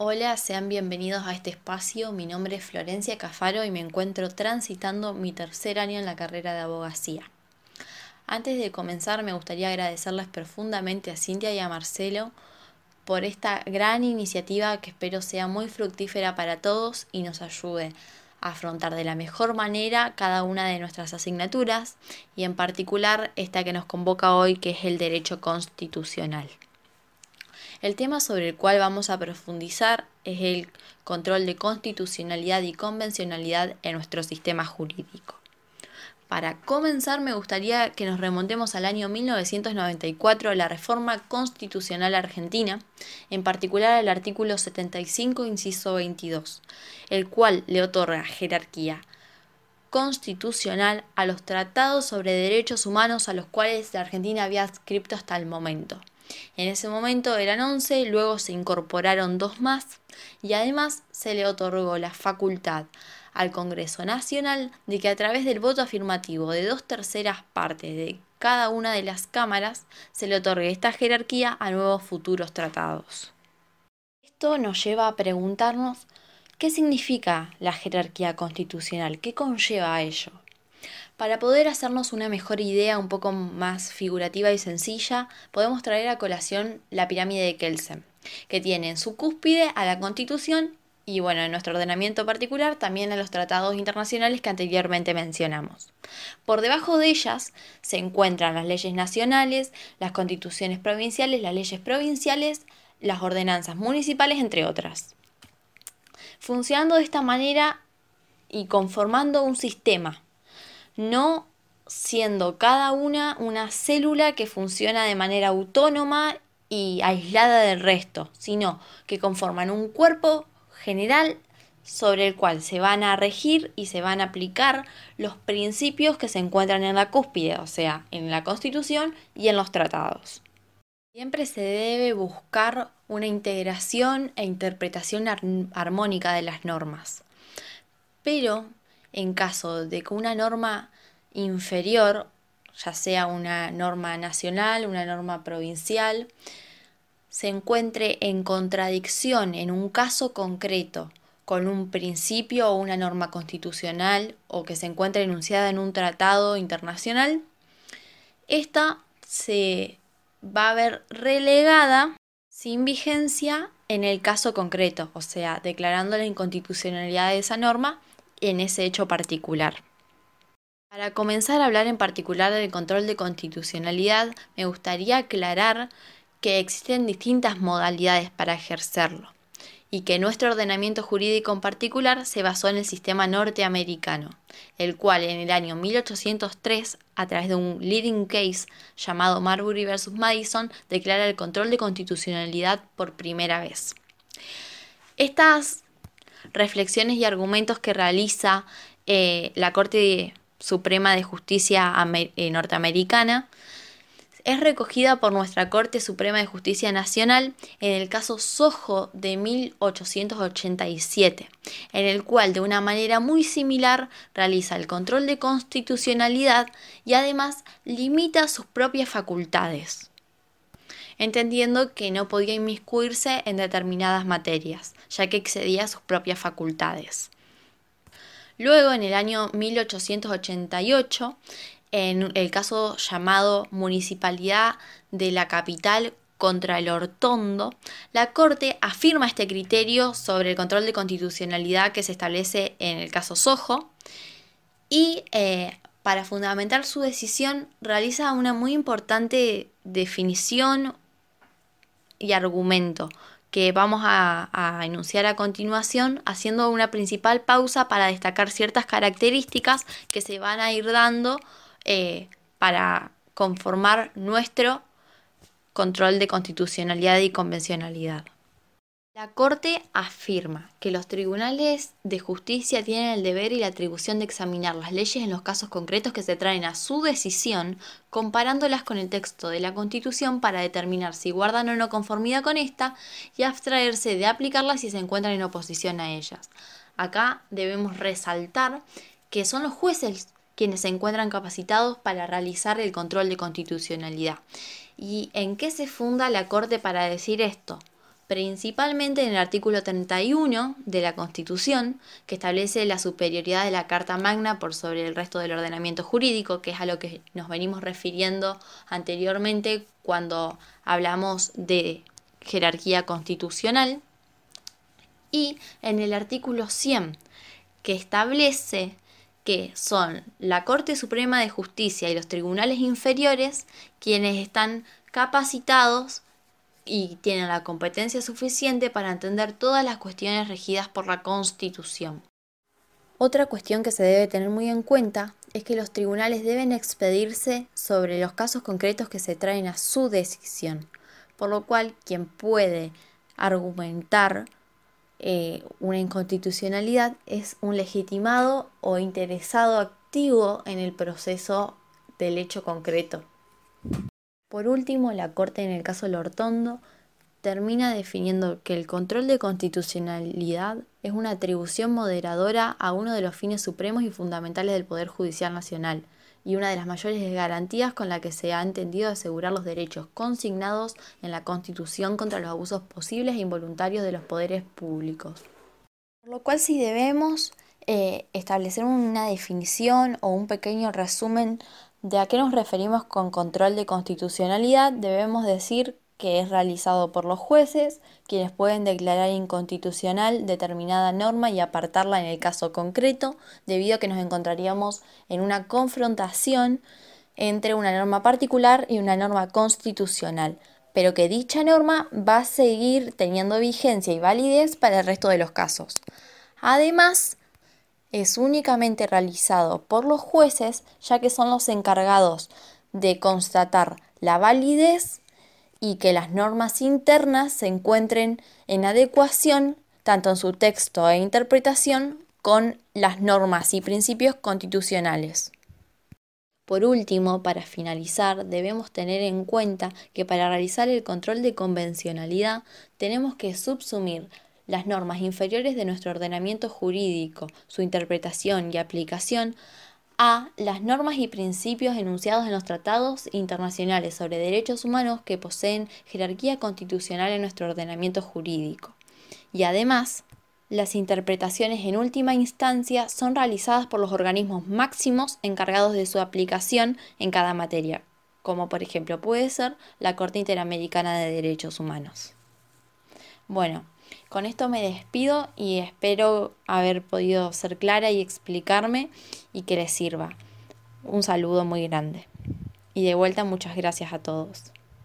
Hola, sean bienvenidos a este espacio. Mi nombre es Florencia Cafaro y me encuentro transitando mi tercer año en la carrera de abogacía. Antes de comenzar, me gustaría agradecerles profundamente a Cintia y a Marcelo por esta gran iniciativa que espero sea muy fructífera para todos y nos ayude a afrontar de la mejor manera cada una de nuestras asignaturas y en particular esta que nos convoca hoy que es el derecho constitucional. El tema sobre el cual vamos a profundizar es el control de constitucionalidad y convencionalidad en nuestro sistema jurídico. Para comenzar, me gustaría que nos remontemos al año 1994, la reforma constitucional argentina, en particular el artículo 75, inciso 22, el cual le otorga jerarquía constitucional a los tratados sobre derechos humanos a los cuales la Argentina había adscrito hasta el momento. En ese momento eran 11, luego se incorporaron dos más y además se le otorgó la facultad al Congreso Nacional de que a través del voto afirmativo de dos terceras partes de cada una de las cámaras se le otorgue esta jerarquía a nuevos futuros tratados. Esto nos lleva a preguntarnos qué significa la jerarquía constitucional, qué conlleva a ello. Para poder hacernos una mejor idea un poco más figurativa y sencilla, podemos traer a colación la pirámide de Kelsen, que tiene en su cúspide a la Constitución y bueno, en nuestro ordenamiento particular también a los tratados internacionales que anteriormente mencionamos. Por debajo de ellas se encuentran las leyes nacionales, las constituciones provinciales, las leyes provinciales, las ordenanzas municipales, entre otras. Funcionando de esta manera y conformando un sistema no siendo cada una una célula que funciona de manera autónoma y aislada del resto, sino que conforman un cuerpo general sobre el cual se van a regir y se van a aplicar los principios que se encuentran en la cúspide, o sea, en la Constitución y en los tratados. Siempre se debe buscar una integración e interpretación armónica de las normas. Pero en caso de que una norma inferior, ya sea una norma nacional, una norma provincial, se encuentre en contradicción en un caso concreto con un principio o una norma constitucional o que se encuentre enunciada en un tratado internacional, esta se va a ver relegada sin vigencia en el caso concreto, o sea, declarando la inconstitucionalidad de esa norma en ese hecho particular. Para comenzar a hablar en particular del control de constitucionalidad, me gustaría aclarar que existen distintas modalidades para ejercerlo y que nuestro ordenamiento jurídico en particular se basó en el sistema norteamericano, el cual en el año 1803, a través de un leading case llamado Marbury vs. Madison, declara el control de constitucionalidad por primera vez. Estas reflexiones y argumentos que realiza eh, la Corte Suprema de Justicia eh, norteamericana. Es recogida por nuestra Corte Suprema de Justicia Nacional en el caso Sojo de 1887, en el cual de una manera muy similar realiza el control de constitucionalidad y además limita sus propias facultades, entendiendo que no podía inmiscuirse en determinadas materias, ya que excedía sus propias facultades. Luego, en el año 1888, en el caso llamado Municipalidad de la Capital contra el Hortondo, la Corte afirma este criterio sobre el control de constitucionalidad que se establece en el caso Sojo y eh, para fundamentar su decisión realiza una muy importante definición y argumento que vamos a, enunciar a continuación, haciendo una principal pausa para destacar ciertas características que se van a ir dando eh, para conformar nuestro control de constitucionalidad y convencionalidad. La Corte afirma que los tribunales de justicia tienen el deber y la atribución de examinar las leyes en los casos concretos que se traen a su decisión, comparándolas con el texto de la Constitución para determinar si guardan o no conformidad con esta y abstraerse de aplicarlas si se encuentran en oposición a ellas. Acá debemos resaltar que son los jueces quienes se encuentran capacitados para realizar el control de constitucionalidad. ¿Y en qué se funda la Corte para decir esto? Principalmente en el artículo 31 de la Constitución, que establece la superioridad de la Carta Magna por sobre el resto del ordenamiento jurídico, que es a lo que nos venimos refiriendo anteriormente cuando hablamos de jerarquía constitucional. Y en el artículo 100, que establece que son la Corte Suprema de Justicia y los tribunales inferiores quienes están capacitados y tienen la competencia suficiente para entender todas las cuestiones regidas por la Constitución. Otra cuestión que se debe tener muy en cuenta es que los tribunales deben expedirse sobre los casos concretos que se traen a su decisión, por lo cual quien puede argumentar eh, una inconstitucionalidad es un legitimado o interesado activo en el proceso del hecho concreto. Por último, la Corte en el caso Lortondo termina definiendo que el control de constitucionalidad es una atribución moderadora a uno de los fines supremos y fundamentales del Poder Judicial Nacional y una de las mayores garantías con la que se ha entendido asegurar los derechos consignados en la Constitución contra los abusos posibles e involuntarios de los poderes públicos. Por lo cual si debemos eh, establecer una definición o un pequeño resumen ¿De a qué nos referimos con control de constitucionalidad? Debemos decir que es realizado por los jueces, quienes pueden declarar inconstitucional determinada norma y apartarla en el caso concreto, debido a que nos encontraríamos en una confrontación entre una norma particular y una norma constitucional, pero que dicha norma va a seguir teniendo vigencia y validez para el resto de los casos. Además, es únicamente realizado por los jueces, ya que son los encargados de constatar la validez y que las normas internas se encuentren en adecuación tanto en su texto e interpretación con las normas y principios constitucionales. Por último, para finalizar, debemos tener en cuenta que para realizar el control de convencionalidad tenemos que subsumir las normas inferiores de nuestro ordenamiento jurídico, su interpretación y aplicación a las normas y principios enunciados en los tratados internacionales sobre derechos humanos que poseen jerarquía constitucional en nuestro ordenamiento jurídico. Y además, las interpretaciones en última instancia son realizadas por los organismos máximos encargados de su aplicación en cada materia, como por ejemplo puede ser la Corte Interamericana de Derechos Humanos. Bueno, con esto me despido y espero haber podido ser clara y explicarme y que les sirva. Un saludo muy grande. Y de vuelta muchas gracias a todos.